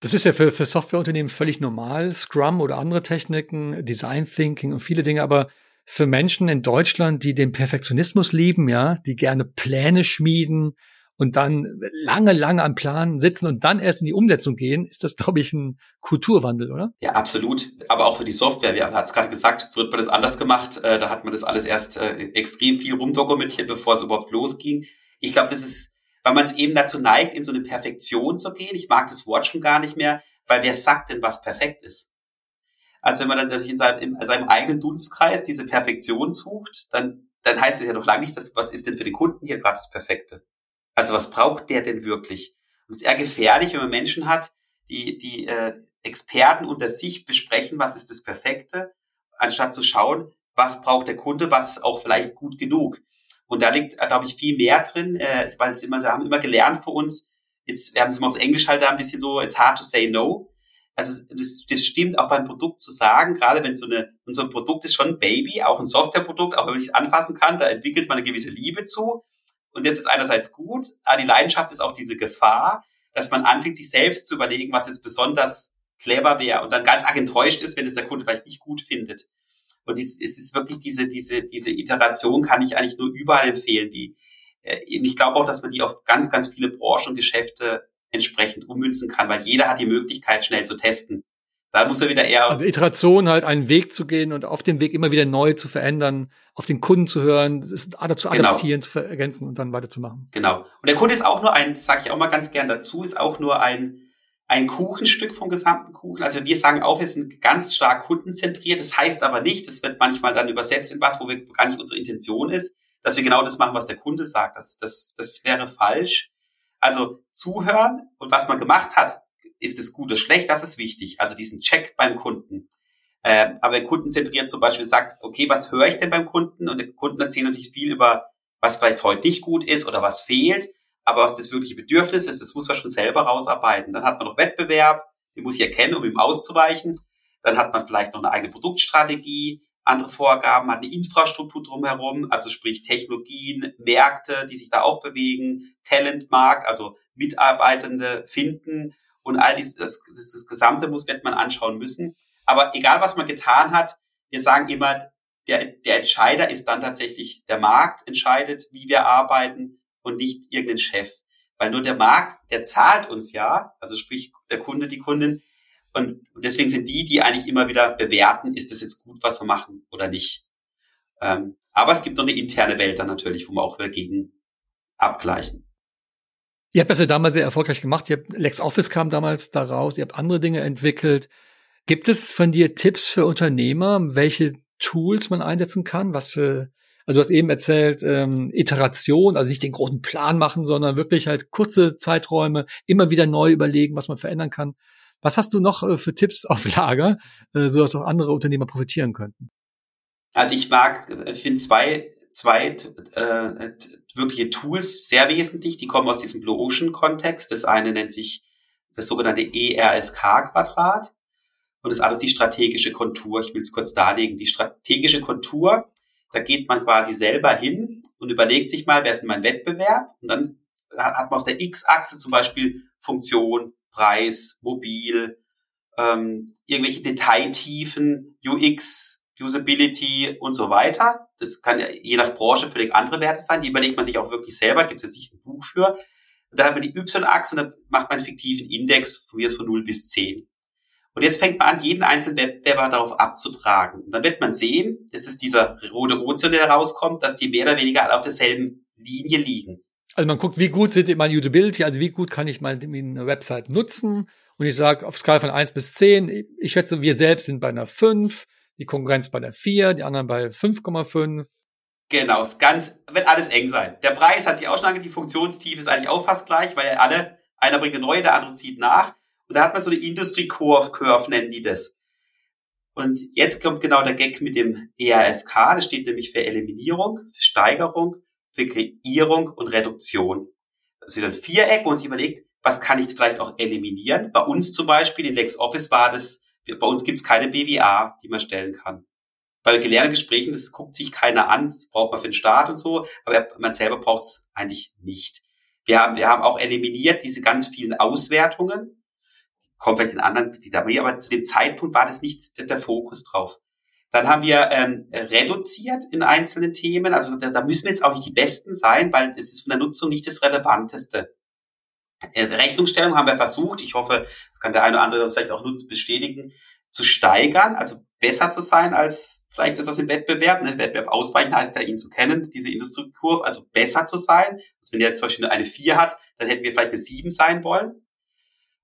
Speaker 3: Das ist ja für, für Softwareunternehmen völlig normal, Scrum oder andere Techniken, Design Thinking und viele Dinge, aber für Menschen in Deutschland, die den Perfektionismus lieben, ja, die gerne Pläne schmieden, und dann lange, lange am Plan sitzen und dann erst in die Umsetzung gehen, ist das, glaube ich, ein Kulturwandel, oder?
Speaker 1: Ja, absolut. Aber auch für die Software, wir haben es gerade gesagt, wird man das anders gemacht. Äh, da hat man das alles erst äh, extrem viel rumdokumentiert, bevor es überhaupt losging. Ich glaube, das ist, weil man es eben dazu neigt, in so eine Perfektion zu gehen. Ich mag das Wort schon gar nicht mehr, weil wer sagt denn, was perfekt ist? Also wenn man dann natürlich in seinem, in seinem eigenen Dunstkreis diese Perfektion sucht, dann, dann heißt es ja noch lange nicht, dass, was ist denn für den Kunden hier gerade das Perfekte? Also was braucht der denn wirklich? Und es ist eher gefährlich, wenn man Menschen hat, die, die äh, Experten unter sich besprechen, was ist das Perfekte, anstatt zu schauen, was braucht der Kunde, was ist auch vielleicht gut genug. Und da liegt, glaube ich, viel mehr drin, äh, weil es immer, sie haben immer gelernt für uns, jetzt, wir haben es immer aufs Englisch halt da ein bisschen so, it's hard to say no. Also das, das stimmt auch beim Produkt zu sagen, gerade wenn so eine, unser so Produkt ist schon ein Baby, auch ein Softwareprodukt, auch wenn ich es anfassen kann, da entwickelt man eine gewisse Liebe zu. Und das ist einerseits gut, aber die Leidenschaft ist auch diese Gefahr, dass man anfängt, sich selbst zu überlegen, was jetzt besonders clever wäre und dann ganz arg enttäuscht ist, wenn es der Kunde vielleicht nicht gut findet. Und es ist wirklich diese, diese, diese Iteration kann ich eigentlich nur überall empfehlen. Die, äh, ich glaube auch, dass man die auf ganz, ganz viele Branchen und Geschäfte entsprechend ummünzen kann, weil jeder hat die Möglichkeit, schnell zu testen. Da muss er wieder eher.
Speaker 3: Also Iteration halt einen Weg zu gehen und auf dem Weg immer wieder neu zu verändern, auf den Kunden zu hören, zu genau. adaptieren, genau. zu ergänzen und dann weiterzumachen.
Speaker 1: Genau. Und der Kunde ist auch nur ein, das sage ich auch mal ganz gern dazu, ist auch nur ein, ein Kuchenstück vom gesamten Kuchen. Also wir sagen auch, wir sind ganz stark kundenzentriert. Das heißt aber nicht, das wird manchmal dann übersetzt in was, wo wir gar nicht unsere Intention ist, dass wir genau das machen, was der Kunde sagt. Das, das, das wäre falsch. Also zuhören und was man gemacht hat, ist es gut oder schlecht, das ist wichtig. Also diesen Check beim Kunden. Äh, aber kundenzentriert zum Beispiel sagt, okay, was höre ich denn beim Kunden? Und der Kunden erzählt natürlich viel über, was vielleicht heute nicht gut ist oder was fehlt. Aber was das wirkliche Bedürfnis ist, das muss man schon selber rausarbeiten. Dann hat man noch Wettbewerb, den muss ich erkennen, um ihm auszuweichen. Dann hat man vielleicht noch eine eigene Produktstrategie, andere Vorgaben, hat eine Infrastruktur drumherum, also sprich Technologien, Märkte, die sich da auch bewegen, Talentmarkt, also Mitarbeitende finden und all dies, das, das, das Gesamte muss, wird man anschauen müssen. Aber egal, was man getan hat, wir sagen immer, der, der Entscheider ist dann tatsächlich der Markt entscheidet, wie wir arbeiten und nicht irgendein Chef. Weil nur der Markt, der zahlt uns ja, also sprich der Kunde, die Kundin. Und deswegen sind die, die eigentlich immer wieder bewerten, ist das jetzt gut, was wir machen oder nicht. Ähm, aber es gibt noch eine interne Welt dann natürlich, wo wir auch dagegen abgleichen.
Speaker 3: Ihr habt das ja damals sehr erfolgreich gemacht. Ihr habt, LexOffice kam damals daraus. Ihr habt andere Dinge entwickelt. Gibt es von dir Tipps für Unternehmer, welche Tools man einsetzen kann? Was für, also du hast eben erzählt, ähm, Iteration, also nicht den großen Plan machen, sondern wirklich halt kurze Zeiträume, immer wieder neu überlegen, was man verändern kann. Was hast du noch äh, für Tipps auf Lager, äh, sodass auch andere Unternehmer profitieren könnten?
Speaker 1: Also ich mag, ich finde zwei zwei äh, wirkliche Tools sehr wesentlich. Die kommen aus diesem Blue Ocean Kontext. Das eine nennt sich das sogenannte ERSK-Quadrat und das andere ist die strategische Kontur. Ich will es kurz darlegen. Die strategische Kontur, da geht man quasi selber hin und überlegt sich mal, wer ist denn mein Wettbewerb? Und dann hat man auf der X-Achse zum Beispiel Funktion, Preis, Mobil, ähm, irgendwelche Detailtiefen, UX, Usability und so weiter. Das kann ja je nach Branche völlig andere Werte sein. Die überlegt man sich auch wirklich selber. Gibt es nicht ein Buch für. Und dann hat man die Y-Achse und dann macht man einen fiktiven Index von mir ist von 0 bis 10. Und jetzt fängt man an, jeden einzelnen Wettbewerber darauf abzutragen. Und dann wird man sehen, das ist dieser rote Ozean, der da rauskommt, dass die mehr oder weniger alle auf derselben Linie liegen.
Speaker 3: Also man guckt, wie gut sind meine Usability, also wie gut kann ich meine Website nutzen. Und ich sage auf Skala von eins bis zehn, ich schätze, wir selbst sind bei einer fünf, die Konkurrenz bei einer vier, die anderen bei 5,5.
Speaker 1: Genau, es ganz, wird alles eng sein. Der Preis hat sich auch schon ange, die Funktionstiefe ist eigentlich auch fast gleich, weil alle, einer bringt eine neue, der andere zieht nach. Und da hat man so eine Industry Curve, Curve nennen die das. Und jetzt kommt genau der Gag mit dem ERSK, das steht nämlich für Eliminierung, für Steigerung, für Kreierung und Reduktion. Das ist ein Viereck, wo man sich überlegt, was kann ich vielleicht auch eliminieren. Bei uns zum Beispiel in LexOffice war das, bei uns gibt es keine BWA, die man stellen kann. Bei gelernten Gesprächen, das guckt sich keiner an, das braucht man für den Start und so, aber man selber braucht es eigentlich nicht. Wir haben, wir haben auch eliminiert diese ganz vielen Auswertungen. Kommt vielleicht in anderen, aber zu dem Zeitpunkt war das nicht der, Fokus drauf. Dann haben wir ähm, reduziert in einzelnen Themen. Also da, da müssen wir jetzt auch nicht die Besten sein, weil das ist von der Nutzung nicht das Relevanteste. Äh, Rechnungsstellung haben wir versucht. Ich hoffe, das kann der eine oder andere uns vielleicht auch nutzen, bestätigen, zu steigern, also besser zu sein als vielleicht ist das im Wettbewerb. Ne? Wettbewerb ausweichen heißt ja, ihn zu kennen, diese Industriekurve, also besser zu sein. Also wenn der zum Beispiel eine 4 hat, dann hätten wir vielleicht eine 7 sein wollen.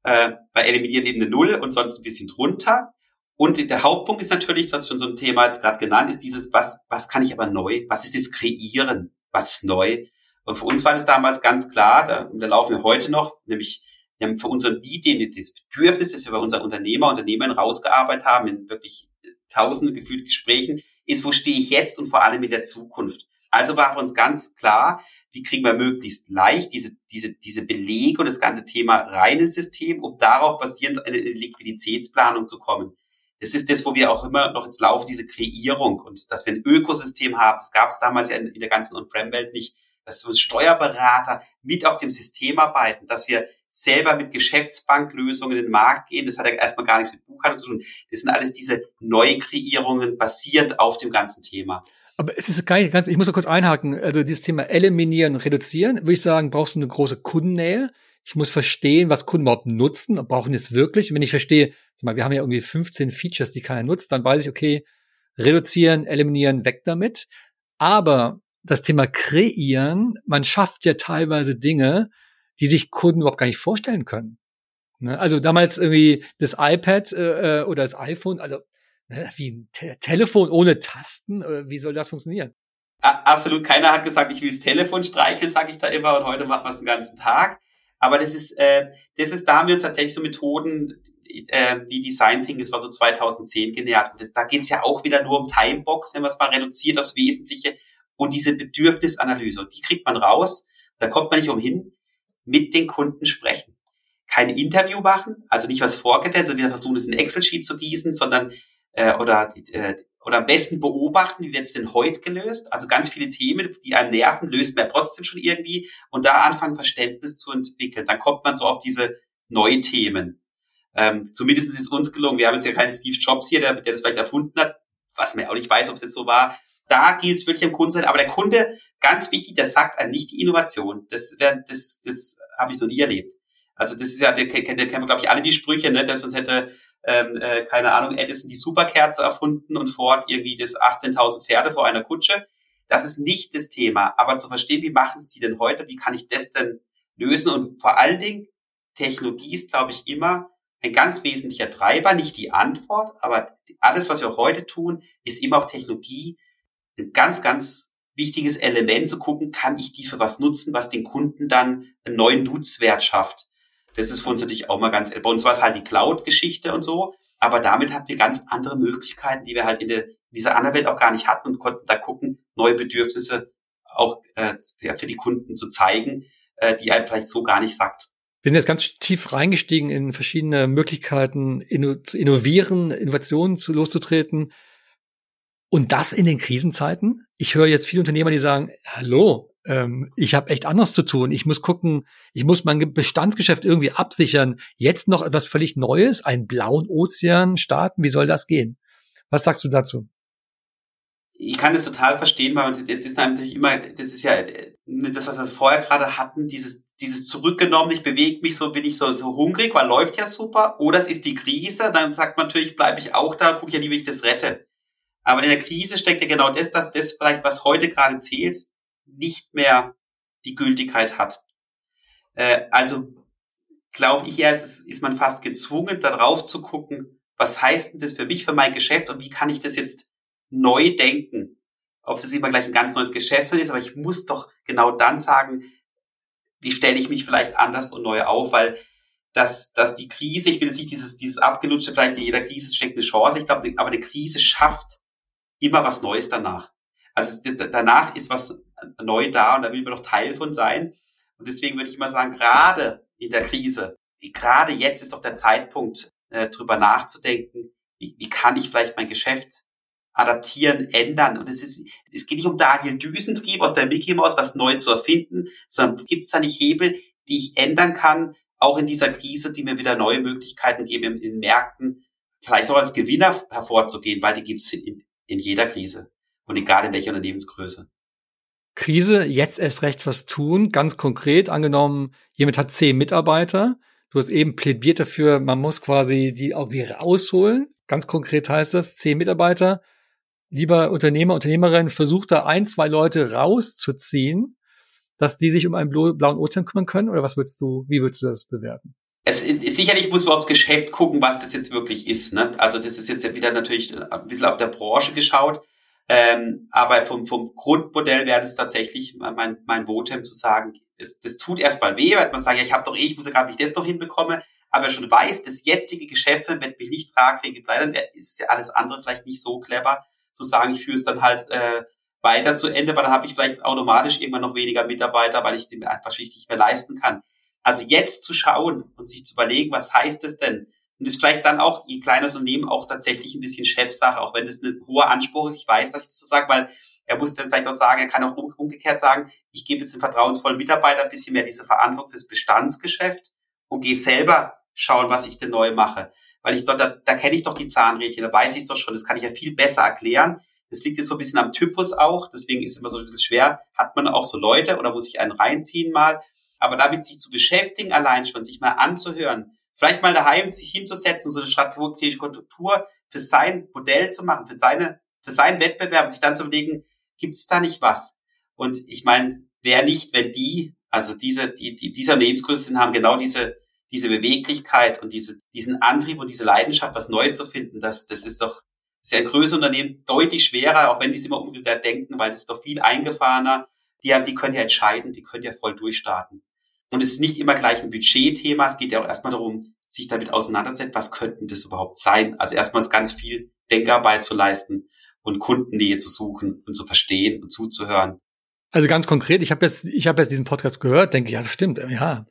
Speaker 1: Äh, bei Eliminieren eben eine 0 und sonst ein bisschen drunter. Und der Hauptpunkt ist natürlich, das ist schon so ein Thema jetzt gerade genannt, ist dieses, was, was kann ich aber neu? Was ist das Kreieren? Was ist neu? Und für uns war das damals ganz klar, da, da laufen wir heute noch, nämlich wir haben für unseren den, das Bedürfnis, das wir bei unseren Unternehmer, Unternehmern rausgearbeitet haben, in wirklich tausende gefühlte Gesprächen, ist, wo stehe ich jetzt und vor allem in der Zukunft. Also war für uns ganz klar, wie kriegen wir möglichst leicht diese, diese, diese Belege und das ganze Thema rein ins System, um darauf basierend eine Liquiditätsplanung zu kommen. Das ist das, wo wir auch immer noch ins Laufe diese Kreierung und dass wir ein Ökosystem haben. Das gab es damals ja in, in der ganzen On-Prem-Welt nicht, dass so Steuerberater mit auf dem System arbeiten, dass wir selber mit Geschäftsbanklösungen in den Markt gehen. Das hat ja erstmal gar nichts mit Buchhaltung zu tun. Das sind alles diese Neukreierungen basierend auf dem ganzen Thema.
Speaker 3: Aber es ist gar nicht ganz, ich muss noch kurz einhaken, also dieses Thema eliminieren, reduzieren, würde ich sagen, brauchst du eine große Kundennähe. Ich muss verstehen, was Kunden überhaupt nutzen und brauchen es wirklich. Und wenn ich verstehe, mal, wir haben ja irgendwie 15 Features, die keiner nutzt, dann weiß ich, okay, reduzieren, eliminieren, weg damit. Aber das Thema kreieren, man schafft ja teilweise Dinge, die sich Kunden überhaupt gar nicht vorstellen können. Ne? Also damals irgendwie das iPad äh, äh oder das iPhone, also wie ein Te Telefon ohne Tasten, äh, wie soll das funktionieren?
Speaker 1: Absolut, keiner hat gesagt, ich will das Telefon streicheln, sage ich da immer, und heute machen wir es den ganzen Tag. Aber das ist, äh, das ist, da haben wir uns tatsächlich so Methoden äh, wie Designping, das war so 2010 genährt. Das, da geht's ja auch wieder nur um Timebox, wenn man es mal reduziert aufs Wesentliche. Und diese Bedürfnisanalyse, die kriegt man raus. Da kommt man nicht umhin, mit den Kunden sprechen. Kein Interview machen, also nicht was vorgefällt, sondern wir versuchen es in Excel-Sheet zu gießen, sondern äh, oder äh, oder am besten beobachten, wie wird es denn heute gelöst? Also ganz viele Themen, die einem nerven, löst man trotzdem schon irgendwie und da anfangen, Verständnis zu entwickeln. Dann kommt man so auf diese Neuthemen. Ähm, zumindest ist es uns gelungen. Wir haben jetzt ja keinen Steve Jobs hier, der, der das vielleicht erfunden hat, was man auch nicht weiß, ob es jetzt so war. Da gilt es wirklich am Kunden sein. Aber der Kunde, ganz wichtig, der sagt einem nicht die Innovation. Das, das, das habe ich noch nie erlebt. Also das ist ja, der, der kennen wir, glaube ich, alle die Sprüche, ne, dass uns hätte ähm, äh, keine Ahnung, Edison die Superkerze erfunden und Ford irgendwie das 18.000 Pferde vor einer Kutsche. Das ist nicht das Thema. Aber zu verstehen, wie machen sie denn heute, wie kann ich das denn lösen? Und vor allen Dingen, Technologie ist, glaube ich, immer ein ganz wesentlicher Treiber, nicht die Antwort, aber alles, was wir heute tun, ist immer auch Technologie. Ein ganz, ganz wichtiges Element zu gucken, kann ich die für was nutzen, was den Kunden dann einen neuen Nutzwert schafft. Das ist für uns natürlich auch mal ganz, bei uns war es halt die Cloud-Geschichte und so, aber damit hatten wir ganz andere Möglichkeiten, die wir halt in, der, in dieser anderen Welt auch gar nicht hatten und konnten da gucken, neue Bedürfnisse auch äh, für die Kunden zu zeigen, äh, die einem vielleicht so gar nicht sagt.
Speaker 3: Wir sind jetzt ganz tief reingestiegen in verschiedene Möglichkeiten, inno zu innovieren, Innovationen zu loszutreten. Und das in den Krisenzeiten. Ich höre jetzt viele Unternehmer, die sagen, hallo, ähm, ich habe echt anderes zu tun. Ich muss gucken, ich muss mein Bestandsgeschäft irgendwie absichern. Jetzt noch etwas völlig Neues, einen blauen Ozean starten. Wie soll das gehen? Was sagst du dazu?
Speaker 1: Ich kann das total verstehen, weil jetzt ist natürlich immer, das ist ja das, was wir vorher gerade hatten, dieses, dieses zurückgenommen, ich bewege mich so, bin ich so, so hungrig, weil läuft ja super. Oder es ist die Krise, dann sagt man natürlich, bleibe ich auch da, gucke ja nie, wie ich das rette. Aber in der Krise steckt ja genau das, dass das vielleicht, was heute gerade zählt, nicht mehr die Gültigkeit hat. Äh, also glaube ich eher, ist, ist man fast gezwungen, darauf zu gucken, was heißt denn das für mich, für mein Geschäft und wie kann ich das jetzt neu denken? Ob es jetzt immer gleich ein ganz neues Geschäftsmodell ist, aber ich muss doch genau dann sagen, wie stelle ich mich vielleicht anders und neu auf, weil dass, dass die Krise, ich will jetzt nicht dieses, dieses abgelutschte, vielleicht in jeder Krise steckt eine Chance, ich glaube, aber eine Krise schafft immer was Neues danach. Also danach ist was neu da und da will man doch Teil von sein. Und deswegen würde ich immer sagen, gerade in der Krise, gerade jetzt ist doch der Zeitpunkt, äh, drüber nachzudenken, wie, wie kann ich vielleicht mein Geschäft adaptieren, ändern. Und es ist, es geht nicht um Daniel Düsentrieb aus der Mickey Mouse, was neu zu erfinden, sondern gibt es da nicht Hebel, die ich ändern kann, auch in dieser Krise, die mir wieder neue Möglichkeiten geben, in, in Märkten vielleicht auch als Gewinner hervorzugehen, weil die gibt es in, in jeder Krise und egal in welcher Unternehmensgröße.
Speaker 3: Krise, jetzt erst recht was tun. Ganz konkret angenommen, jemand hat zehn Mitarbeiter. Du hast eben plädiert dafür, man muss quasi die auch wieder rausholen. Ganz konkret heißt das, zehn Mitarbeiter. Lieber Unternehmer, Unternehmerin, versucht da ein, zwei Leute rauszuziehen, dass die sich um einen blauen Ozean kümmern können? Oder was würdest du, wie würdest du das bewerten?
Speaker 1: Es ist sicherlich muss man aufs Geschäft gucken, was das jetzt wirklich ist. Ne? Also das ist jetzt wieder natürlich ein bisschen auf der Branche geschaut. Ähm, aber vom, vom Grundmodell wäre das tatsächlich mein, mein Votem zu sagen, das, das tut erstmal weh, weil man sagen, ja, ich habe doch eh, ich muss ja gerade, wie ich das doch hinbekomme, aber schon weiß, das jetzige Geschäftsmodell wird mich nicht tragfähig bleiben, dann ist ja alles andere vielleicht nicht so clever, zu sagen, ich führe es dann halt äh, weiter zu Ende, weil dann habe ich vielleicht automatisch irgendwann noch weniger Mitarbeiter, weil ich den einfach schlicht nicht mehr leisten kann. Also jetzt zu schauen und sich zu überlegen, was heißt es denn? Und ist vielleicht dann auch, je kleines Unternehmen, auch tatsächlich ein bisschen Chefsache, auch wenn das eine hohe Anspruch ist. Ich weiß, dass ich das so sage, weil er muss dann vielleicht auch sagen, er kann auch umgekehrt sagen, ich gebe jetzt dem vertrauensvollen Mitarbeiter ein bisschen mehr diese Verantwortung fürs Bestandsgeschäft und gehe selber schauen, was ich denn neu mache. Weil ich dort, da, da kenne ich doch die Zahnrädchen, da weiß ich es doch schon, das kann ich ja viel besser erklären. Das liegt jetzt so ein bisschen am Typus auch, deswegen ist es immer so ein bisschen schwer. Hat man auch so Leute oder muss ich einen reinziehen mal? Aber damit sich zu beschäftigen, allein schon, sich mal anzuhören, Vielleicht mal daheim sich hinzusetzen, so eine strategische Konjunktur für sein Modell zu machen, für seine, für seinen Wettbewerb, sich dann zu überlegen, gibt es da nicht was? Und ich meine, wer nicht, wenn die, also diese, die, die dieser Unternehmensgröße haben genau diese, diese Beweglichkeit und diese, diesen Antrieb und diese Leidenschaft, was Neues zu finden, das, das ist doch, ein größeres Unternehmen deutlich schwerer, auch wenn die es immer umgekehrt denken, weil es ist doch viel eingefahrener. Die haben, die können ja entscheiden, die können ja voll durchstarten. Und es ist nicht immer gleich ein Budgetthema. Es geht ja auch erstmal darum, sich damit auseinanderzusetzen, was könnten das überhaupt sein? Also erstmals ganz viel Denkarbeit zu leisten und Kundennähe zu suchen und zu verstehen und zuzuhören.
Speaker 3: Also ganz konkret, ich habe jetzt, ich habe jetzt diesen Podcast gehört, denke, ja, das stimmt, ja,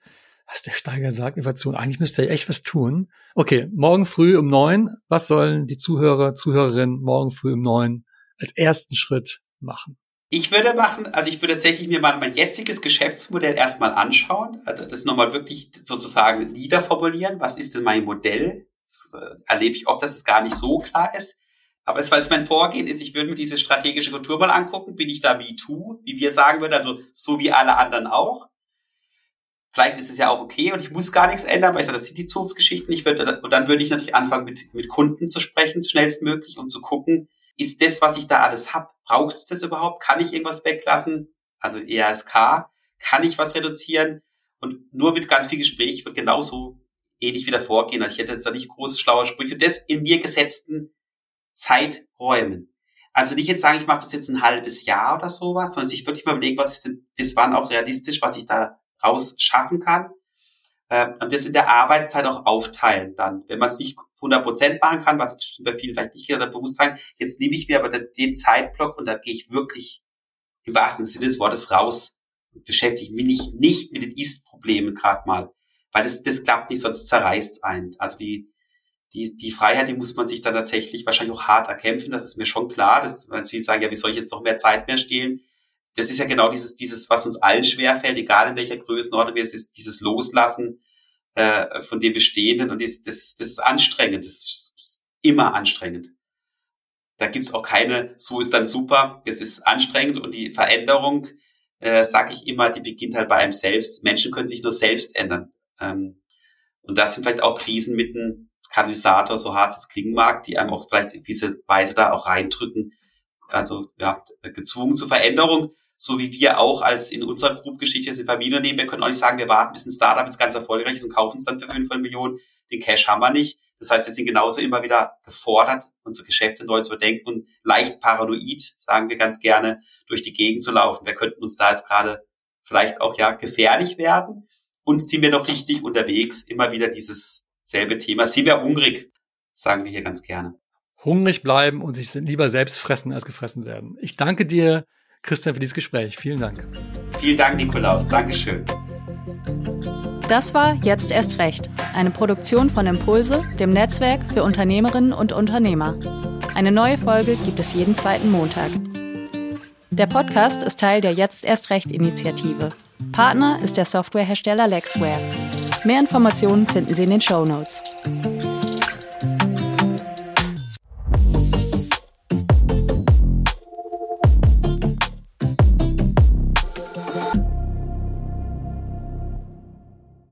Speaker 3: was der Steiger sagt, Innovation, eigentlich müsste er echt was tun. Okay, morgen früh um neun, was sollen die Zuhörer, Zuhörerinnen morgen früh um neun als ersten Schritt machen?
Speaker 1: Ich würde machen, also ich würde tatsächlich mir mal mein jetziges Geschäftsmodell erstmal anschauen, also das nochmal wirklich sozusagen niederformulieren. Was ist denn mein Modell? Das äh, erlebe ich oft, dass es gar nicht so klar ist. Aber es, weil es mein Vorgehen ist, ich würde mir diese strategische Kultur mal angucken. Bin ich da wie tu, wie wir sagen würden, also so wie alle anderen auch. Vielleicht ist es ja auch okay und ich muss gar nichts ändern, weil ich sage, das sind die Zukunftsgeschichten. Ich würde, und dann würde ich natürlich anfangen, mit, mit Kunden zu sprechen, schnellstmöglich, und zu gucken, ist das, was ich da alles habe, braucht es das überhaupt? Kann ich irgendwas weglassen? Also ERSK, kann ich was reduzieren? Und nur mit ganz viel Gespräch wird genauso ähnlich wieder vorgehen. Also ich hätte jetzt da nicht große schlaue Sprüche. Das in mir gesetzten Zeiträumen. Also nicht jetzt sagen, ich mache das jetzt ein halbes Jahr oder sowas, sondern sich wirklich mal überlegen, was ist denn bis wann auch realistisch, was ich da raus schaffen kann. Ähm, und das in der Arbeitszeit auch aufteilen dann. Wenn man es nicht 100 Prozent machen kann, was bei vielen vielleicht nicht geht, oder bewusst sagen, jetzt nehme ich mir aber den Zeitblock und da gehe ich wirklich im wahrsten Sinne des Wortes raus und beschäftige mich nicht, nicht mit den Ist-Problemen gerade mal. Weil das, das klappt nicht, sonst zerreißt es ein. Also die, die, die Freiheit, die muss man sich dann tatsächlich wahrscheinlich auch hart erkämpfen. Das ist mir schon klar. dass, weil sie sagen, ja, wie soll ich jetzt noch mehr Zeit mehr stehlen? Das ist ja genau dieses, dieses, was uns allen schwerfällt, egal in welcher Größenordnung es ist, dieses Loslassen äh, von dem Bestehenden und das, das, das ist anstrengend, das ist immer anstrengend. Da gibt's auch keine, so ist dann super, das ist anstrengend und die Veränderung, äh, sage ich immer, die beginnt halt bei einem selbst. Menschen können sich nur selbst ändern. Ähm, und das sind vielleicht auch Krisen mit einem Katalysator, so hart es klingen mag, die einem auch vielleicht in diese Weise da auch reindrücken. Also ja, gezwungen zur Veränderung, so wie wir auch als in unserer Group-Geschichte sind Familienunternehmen, wir können auch nicht sagen, wir warten, bis ein Startup jetzt ganz erfolgreich ist und kaufen es dann für 500 Millionen. Den Cash haben wir nicht. Das heißt, wir sind genauso immer wieder gefordert, unsere Geschäfte neu zu überdenken und leicht paranoid, sagen wir ganz gerne, durch die Gegend zu laufen. Wir könnten uns da jetzt gerade vielleicht auch ja gefährlich werden. Uns sind wir noch richtig unterwegs, immer wieder dieses selbe Thema. Sind wir hungrig, sagen wir hier ganz gerne.
Speaker 3: Hungrig bleiben und sich lieber selbst fressen als gefressen werden. Ich danke dir Christian, für dieses Gespräch. Vielen Dank.
Speaker 1: Vielen Dank, Nikolaus. Dankeschön.
Speaker 2: Das war Jetzt erst recht, eine Produktion von Impulse, dem Netzwerk für Unternehmerinnen und Unternehmer. Eine neue Folge gibt es jeden zweiten Montag. Der Podcast ist Teil der Jetzt erst recht Initiative. Partner ist der Softwarehersteller Lexware. Mehr Informationen finden Sie in den Show Notes.